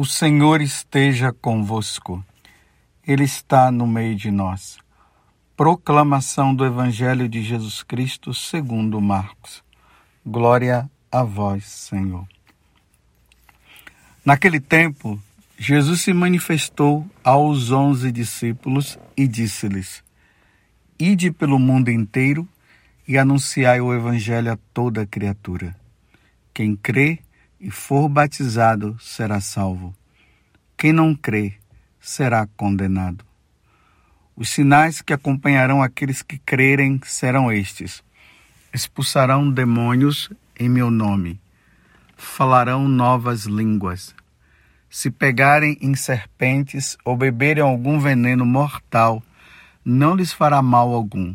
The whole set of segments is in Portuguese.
O Senhor esteja convosco, Ele está no meio de nós. Proclamação do Evangelho de Jesus Cristo segundo Marcos. Glória a vós, Senhor. Naquele tempo, Jesus se manifestou aos onze discípulos e disse-lhes: Ide pelo mundo inteiro e anunciai o Evangelho a toda criatura. Quem crê e for batizado será salvo. Quem não crê será condenado. Os sinais que acompanharão aqueles que crerem serão estes: expulsarão demônios em meu nome, falarão novas línguas. Se pegarem em serpentes ou beberem algum veneno mortal, não lhes fará mal algum.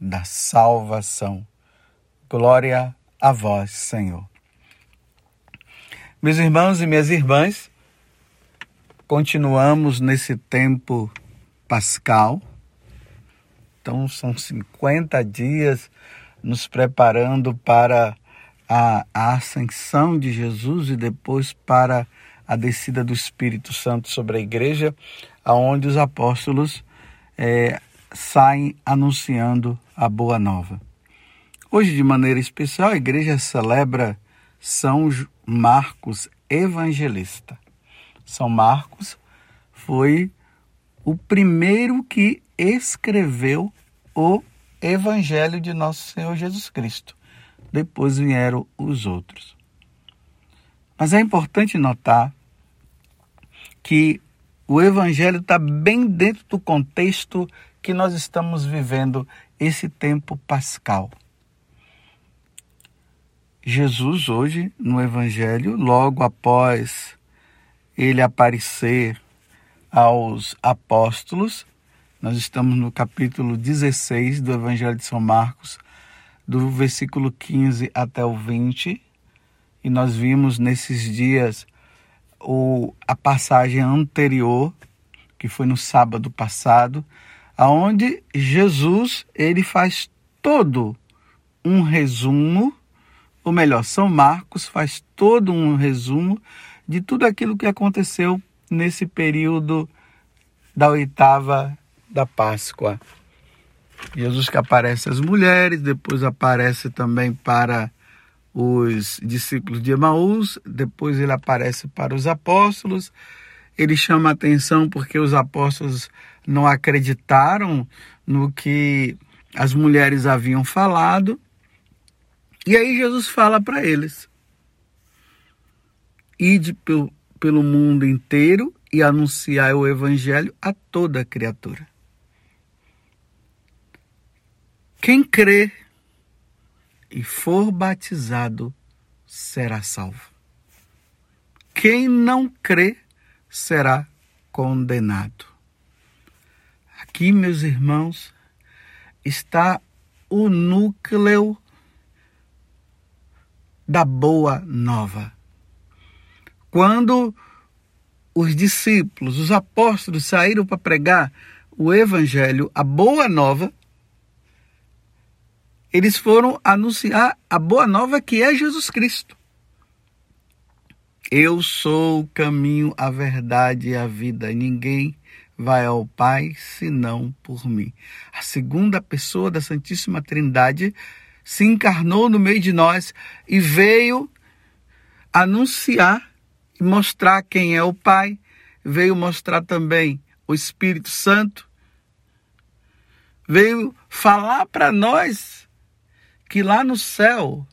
da salvação. Glória a vós, Senhor. Meus irmãos e minhas irmãs, continuamos nesse tempo pascal. Então, são 50 dias nos preparando para a, a, ascensão de Jesus e depois para a descida do Espírito Santo sobre a igreja, aonde os apóstolos é, saem anunciando a boa nova. Hoje, de maneira especial, a igreja celebra São Marcos Evangelista. São Marcos foi o primeiro que escreveu o Evangelho de Nosso Senhor Jesus Cristo. Depois vieram os outros. Mas é importante notar que o Evangelho está bem dentro do contexto que nós estamos vivendo esse tempo pascal. Jesus hoje no Evangelho, logo após ele aparecer aos apóstolos, nós estamos no capítulo 16 do Evangelho de São Marcos, do versículo 15 até o 20, e nós vimos nesses dias o, a passagem anterior, que foi no sábado passado, aonde Jesus ele faz todo um resumo ou melhor, São Marcos faz todo um resumo de tudo aquilo que aconteceu nesse período da oitava da Páscoa. Jesus que aparece às mulheres, depois aparece também para os discípulos de Emaús, depois ele aparece para os apóstolos. Ele chama atenção porque os apóstolos não acreditaram no que as mulheres haviam falado. E aí Jesus fala para eles: Ide pelo, pelo mundo inteiro e anunciai o evangelho a toda criatura. Quem crê e for batizado será salvo. Quem não crê será condenado. Aqui, meus irmãos, está o núcleo da boa nova. Quando os discípulos, os apóstolos saíram para pregar o evangelho, a boa nova, eles foram anunciar a boa nova que é Jesus Cristo. Eu sou o caminho, a verdade e a vida. Ninguém vai ao Pai senão por mim. A segunda pessoa da Santíssima Trindade se encarnou no meio de nós e veio anunciar e mostrar quem é o Pai, veio mostrar também o Espírito Santo, veio falar para nós que lá no céu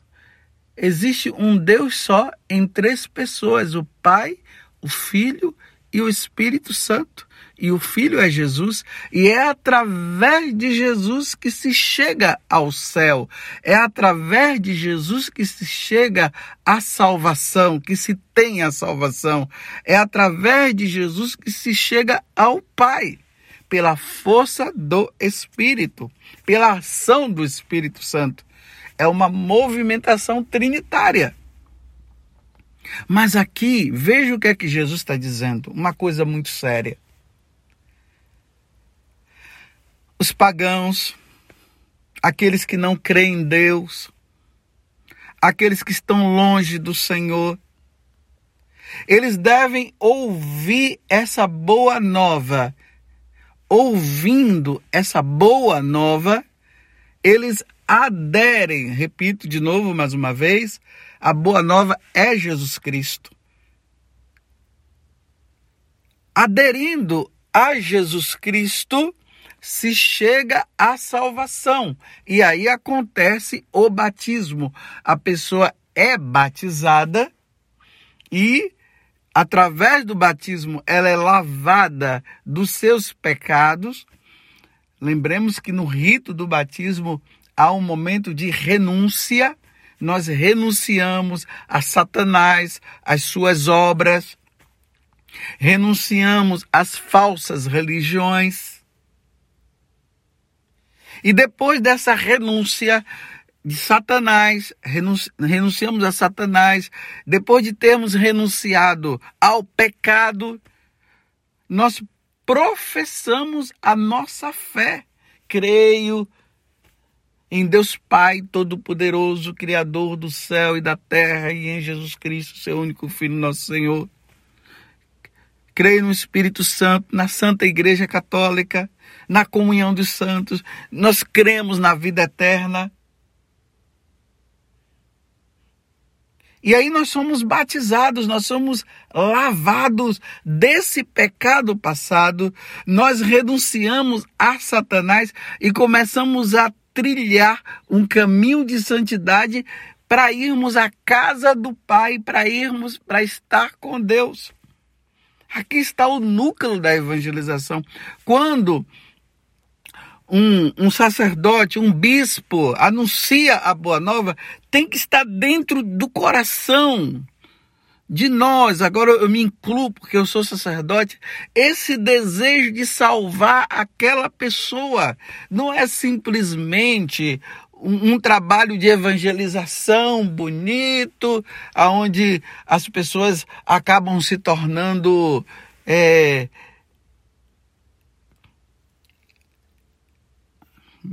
existe um Deus só em três pessoas: o Pai, o Filho e o Espírito Santo. E o Filho é Jesus, e é através de Jesus que se chega ao céu. É através de Jesus que se chega à salvação, que se tem a salvação. É através de Jesus que se chega ao Pai, pela força do Espírito, pela ação do Espírito Santo. É uma movimentação trinitária. Mas aqui, veja o que é que Jesus está dizendo, uma coisa muito séria. Os pagãos, aqueles que não creem em Deus, aqueles que estão longe do Senhor, eles devem ouvir essa boa nova. Ouvindo essa boa nova, eles aderem, repito de novo mais uma vez, a boa nova é Jesus Cristo. Aderindo a Jesus Cristo, se chega à salvação. E aí acontece o batismo. A pessoa é batizada e, através do batismo, ela é lavada dos seus pecados. Lembremos que no rito do batismo há um momento de renúncia nós renunciamos a Satanás, as suas obras, renunciamos às falsas religiões. E depois dessa renúncia de Satanás, renunciamos a Satanás, depois de termos renunciado ao pecado, nós professamos a nossa fé. Creio em Deus Pai Todo-Poderoso, Criador do céu e da terra, e em Jesus Cristo, seu único Filho, nosso Senhor. Creio no Espírito Santo, na Santa Igreja Católica, na comunhão dos santos. Nós cremos na vida eterna. E aí nós somos batizados, nós somos lavados desse pecado passado, nós renunciamos a Satanás e começamos a trilhar um caminho de santidade para irmos à casa do Pai, para irmos para estar com Deus. Aqui está o núcleo da evangelização. Quando um, um, sacerdote, um bispo anuncia a boa nova, tem que estar dentro do coração de nós, agora eu me incluo porque eu sou sacerdote, esse desejo de salvar aquela pessoa não é simplesmente um, um, trabalho de evangelização bonito, aonde as pessoas acabam se tornando é,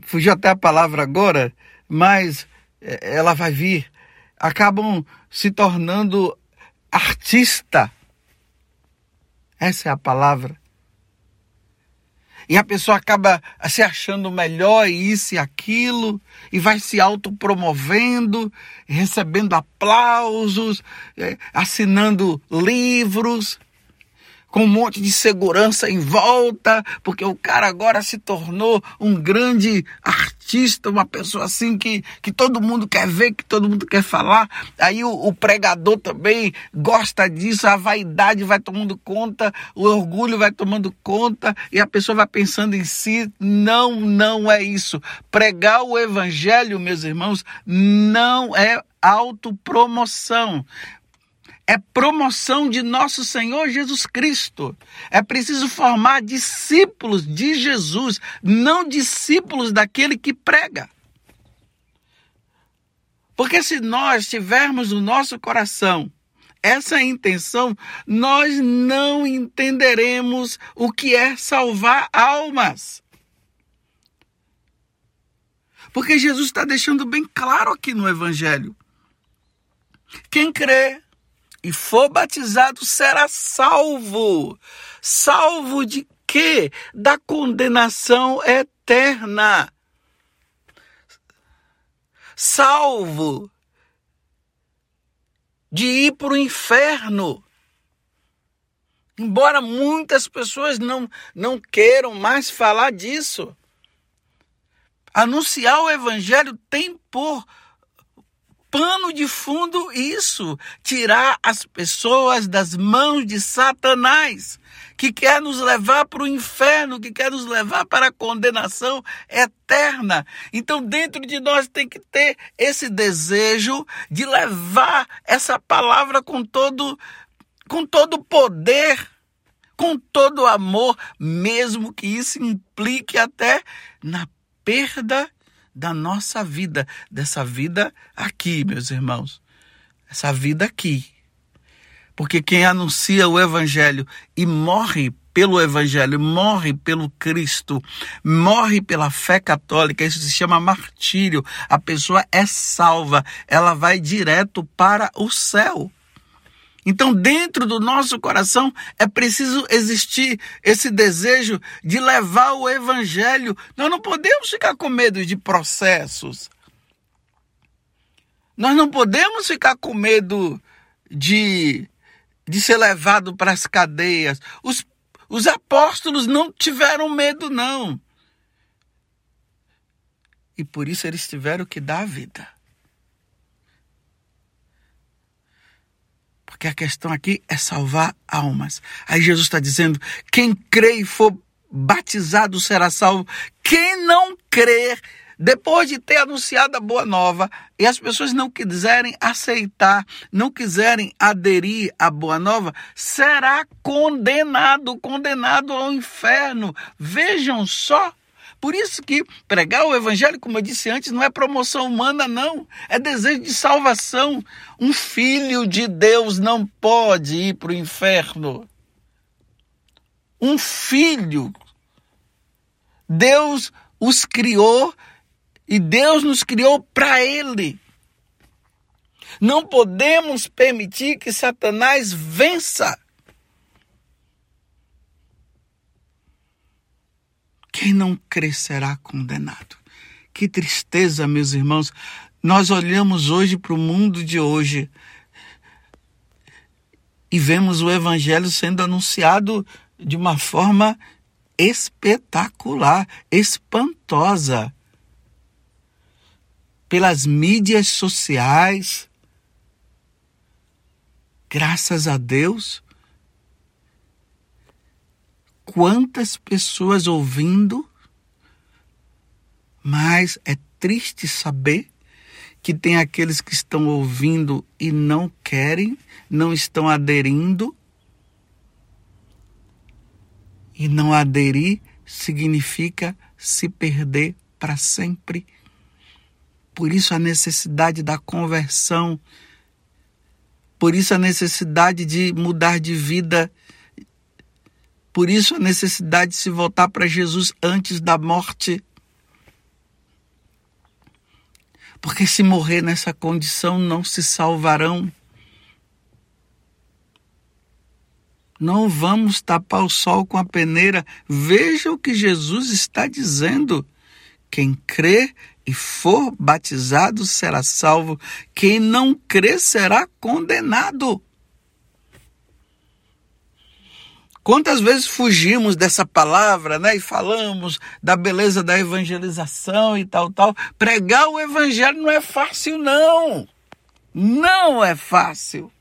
fugiu até a palavra agora, mas é, ela vai vir, acabam se tornando artista. Essa é a palavra. E a pessoa acaba se achando melhor isso e aquilo, e vai se autopromovendo, recebendo aplausos, é, assinando livros, com um monte de segurança em volta, porque o cara agora se tornou um grande artista, uma pessoa assim que, que todo mundo quer ver, que todo mundo quer falar. Aí o, o pregador também gosta disso, a vaidade vai tomando conta, o orgulho vai tomando conta e a pessoa vai pensando em si. Não, não é isso. Pregar o evangelho, meus irmãos, não é autopromoção é promoção de nosso Senhor Jesus Cristo. É preciso formar discípulos de Jesus, não discípulos daquele que prega. Porque se nós tivermos no nosso coração essa intenção, nós não entenderemos o que é salvar almas. Porque Jesus está deixando bem claro aqui no Evangelho. Quem crê e for batizado será salvo. Salvo de quê? Da condenação eterna. Salvo de ir para o inferno. Embora muitas pessoas não, não queiram mais falar disso. Anunciar o evangelho tem por pano de fundo isso, tirar as pessoas das mãos de Satanás, que quer nos levar para o inferno, que quer nos levar para a condenação eterna. Então, dentro de nós tem que ter esse desejo de levar essa palavra com todo com todo poder, com todo amor, mesmo que isso implique até na perda da nossa vida, dessa vida aqui, meus irmãos. Essa vida aqui. Porque quem anuncia o Evangelho e morre pelo Evangelho, morre pelo Cristo, morre pela fé católica, isso se chama martírio. A pessoa é salva, ela vai direto para o céu. Então, dentro do nosso coração é preciso existir esse desejo de levar o evangelho. Nós não podemos ficar com medo de processos. Nós não podemos ficar com medo de, de ser levado para as cadeias. Os, os apóstolos não tiveram medo, não. E por isso eles tiveram que dar a vida. Porque a questão aqui é salvar almas. Aí Jesus está dizendo: quem crê e for batizado será salvo. Quem não crer, depois de ter anunciado a boa nova e as pessoas não quiserem aceitar, não quiserem aderir à boa nova, será condenado, condenado ao inferno. Vejam só por isso que pregar o evangelho, como eu disse antes, não é promoção humana, não. É desejo de salvação. Um filho de Deus não pode ir para o inferno. Um filho. Deus os criou e Deus nos criou para Ele. Não podemos permitir que Satanás vença. Quem não crer será condenado. Que tristeza, meus irmãos. Nós olhamos hoje para o mundo de hoje e vemos o evangelho sendo anunciado de uma forma espetacular, espantosa. Pelas mídias sociais. Graças a Deus, quantas pessoas ouvindo, mas é triste saber que tem aqueles que estão ouvindo e não querem, não estão aderindo. E não aderir significa se perder para sempre. Por isso a necessidade da conversão, por isso a necessidade de mudar de vida por isso a necessidade de se voltar para Jesus antes da morte. Porque se morrer nessa condição, não se salvarão. Não vamos tapar o sol com a peneira. Veja o que Jesus está dizendo. Quem crê e for batizado será salvo. Quem não crê será condenado. Quantas vezes fugimos dessa palavra, né? E falamos da beleza da evangelização e tal, tal. Pregar o evangelho não é fácil, não. Não é fácil.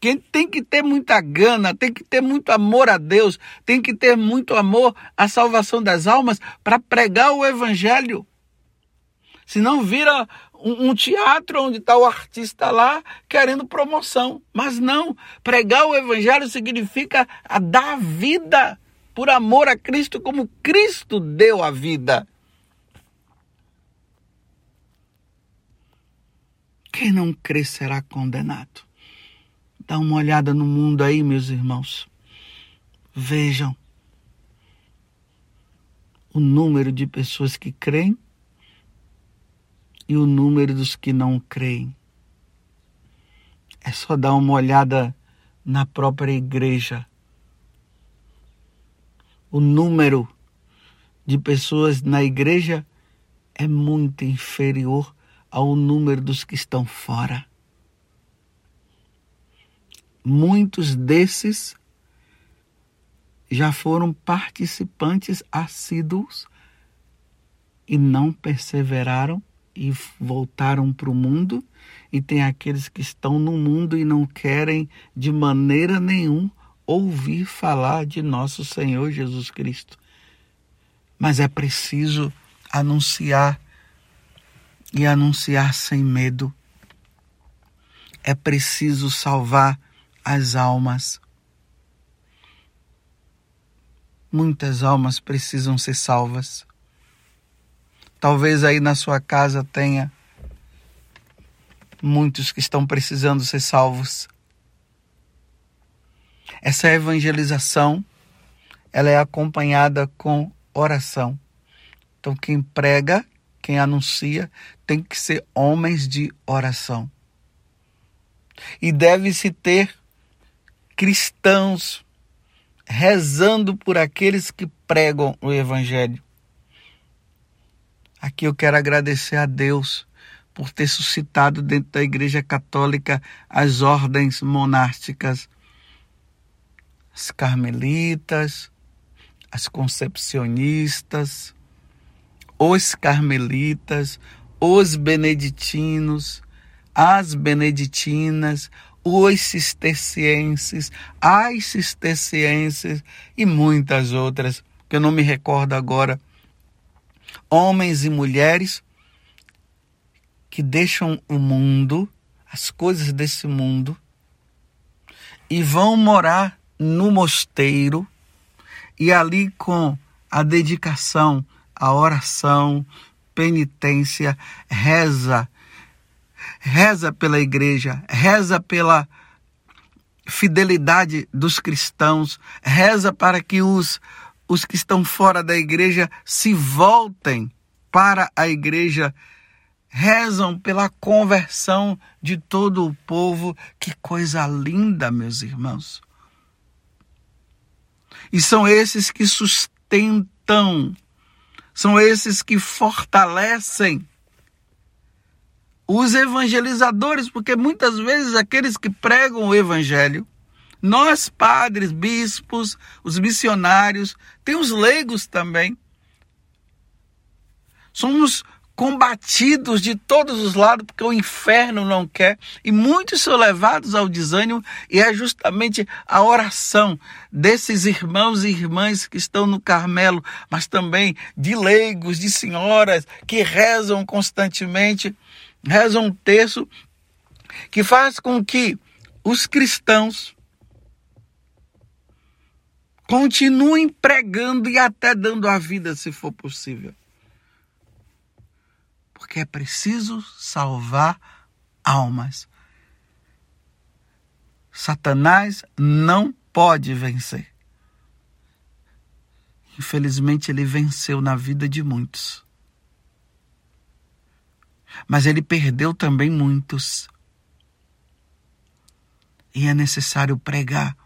Quem tem que ter muita gana, tem que ter muito amor a Deus, tem que ter muito amor à salvação das almas para pregar o evangelho. Senão vira um, um teatro onde está o artista lá querendo promoção. Mas não, pregar o evangelho significa dar vida por amor a Cristo, como Cristo deu a vida. Quem não crê será condenado. Dá uma olhada no mundo aí, meus irmãos. Vejam o número de pessoas que creem e o número dos que não creem. É só dar uma olhada na própria igreja. O número de pessoas na igreja é muito inferior ao número dos que estão fora. Muitos desses já foram participantes assíduos e não perseveraram e voltaram para o mundo, e tem aqueles que estão no mundo e não querem de maneira nenhuma ouvir falar de nosso Senhor Jesus Cristo. Mas é preciso anunciar e anunciar sem medo. É preciso salvar as almas. Muitas almas precisam ser salvas. Talvez aí na sua casa tenha muitos que estão precisando ser salvos. Essa evangelização, ela é acompanhada com oração. Então quem prega, quem anuncia, tem que ser homens de oração. E deve-se ter cristãos rezando por aqueles que pregam o Evangelho. Aqui eu quero agradecer a Deus por ter suscitado dentro da Igreja Católica as ordens monásticas, as carmelitas, as concepcionistas, os carmelitas, os beneditinos, as beneditinas, os cistercienses, as cistercienses e muitas outras, que eu não me recordo agora. Homens e mulheres que deixam o mundo, as coisas desse mundo, e vão morar no mosteiro, e ali com a dedicação, a oração, penitência, reza reza pela igreja, reza pela fidelidade dos cristãos, reza para que os, os que estão fora da igreja se voltem para a igreja, rezam pela conversão de todo o povo. Que coisa linda, meus irmãos. E são esses que sustentam, são esses que fortalecem os evangelizadores, porque muitas vezes aqueles que pregam o evangelho, nós padres, bispos, os missionários, tem os leigos também. Somos combatidos de todos os lados, porque o inferno não quer, e muitos são levados ao desânimo, e é justamente a oração desses irmãos e irmãs que estão no Carmelo, mas também de leigos, de senhoras que rezam constantemente reza um texto que faz com que os cristãos continuem pregando e até dando a vida, se for possível. Porque é preciso salvar almas. Satanás não pode vencer. Infelizmente, ele venceu na vida de muitos mas ele perdeu também muitos. E é necessário pregar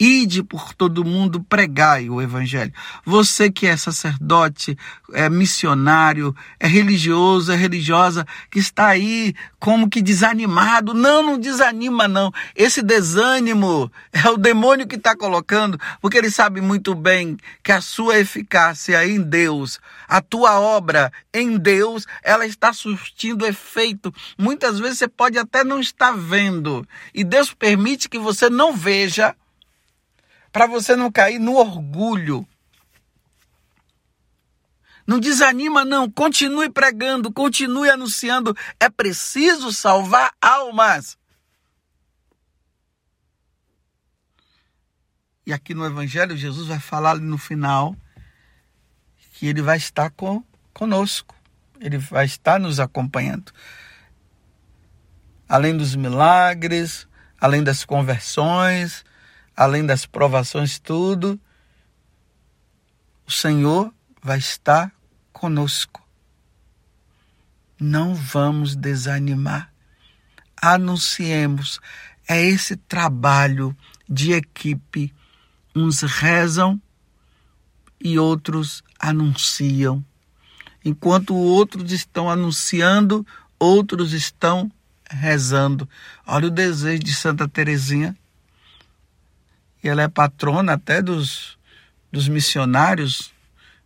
Ide por todo mundo, pregai o evangelho. Você que é sacerdote, é missionário, é religioso, é religiosa, que está aí como que desanimado. Não, não desanima não. Esse desânimo é o demônio que está colocando, porque ele sabe muito bem que a sua eficácia em Deus, a tua obra em Deus, ela está surtindo efeito. Muitas vezes você pode até não estar vendo, e Deus permite que você não veja para você não cair no orgulho. Não desanima, não. Continue pregando, continue anunciando. É preciso salvar almas. E aqui no Evangelho, Jesus vai falar ali no final que ele vai estar com, conosco. Ele vai estar nos acompanhando. Além dos milagres, além das conversões, além das provações, tudo, o Senhor vai estar conosco. Não vamos desanimar. Anunciemos. É esse trabalho de equipe. Uns rezam e outros anunciam. Enquanto outros estão anunciando, outros estão rezando. Olha o desejo de Santa Teresinha e ela é patrona até dos, dos missionários,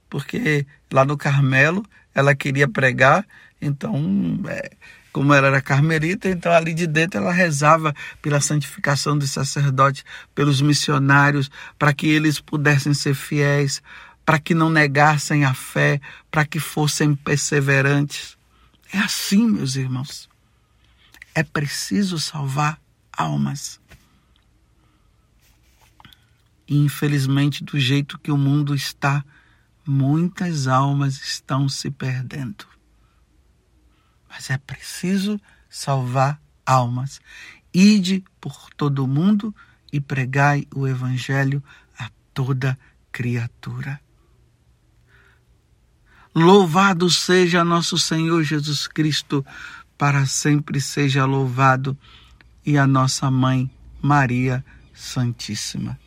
porque lá no Carmelo ela queria pregar Então, é, como ela era carmelita, então ali de dentro ela rezava pela santificação dos sacerdotes, pelos missionários, para que eles pudessem ser fiéis, para que não negassem a fé, para que fossem perseverantes. É assim, meus irmãos. É preciso salvar almas. E infelizmente, do jeito que o mundo está, muitas almas estão se perdendo. Mas é preciso salvar almas. Ide por todo o mundo e pregai o evangelho a toda criatura. Louvado seja nosso Senhor Jesus Cristo, para sempre seja louvado, e a nossa mãe Maria Santíssima.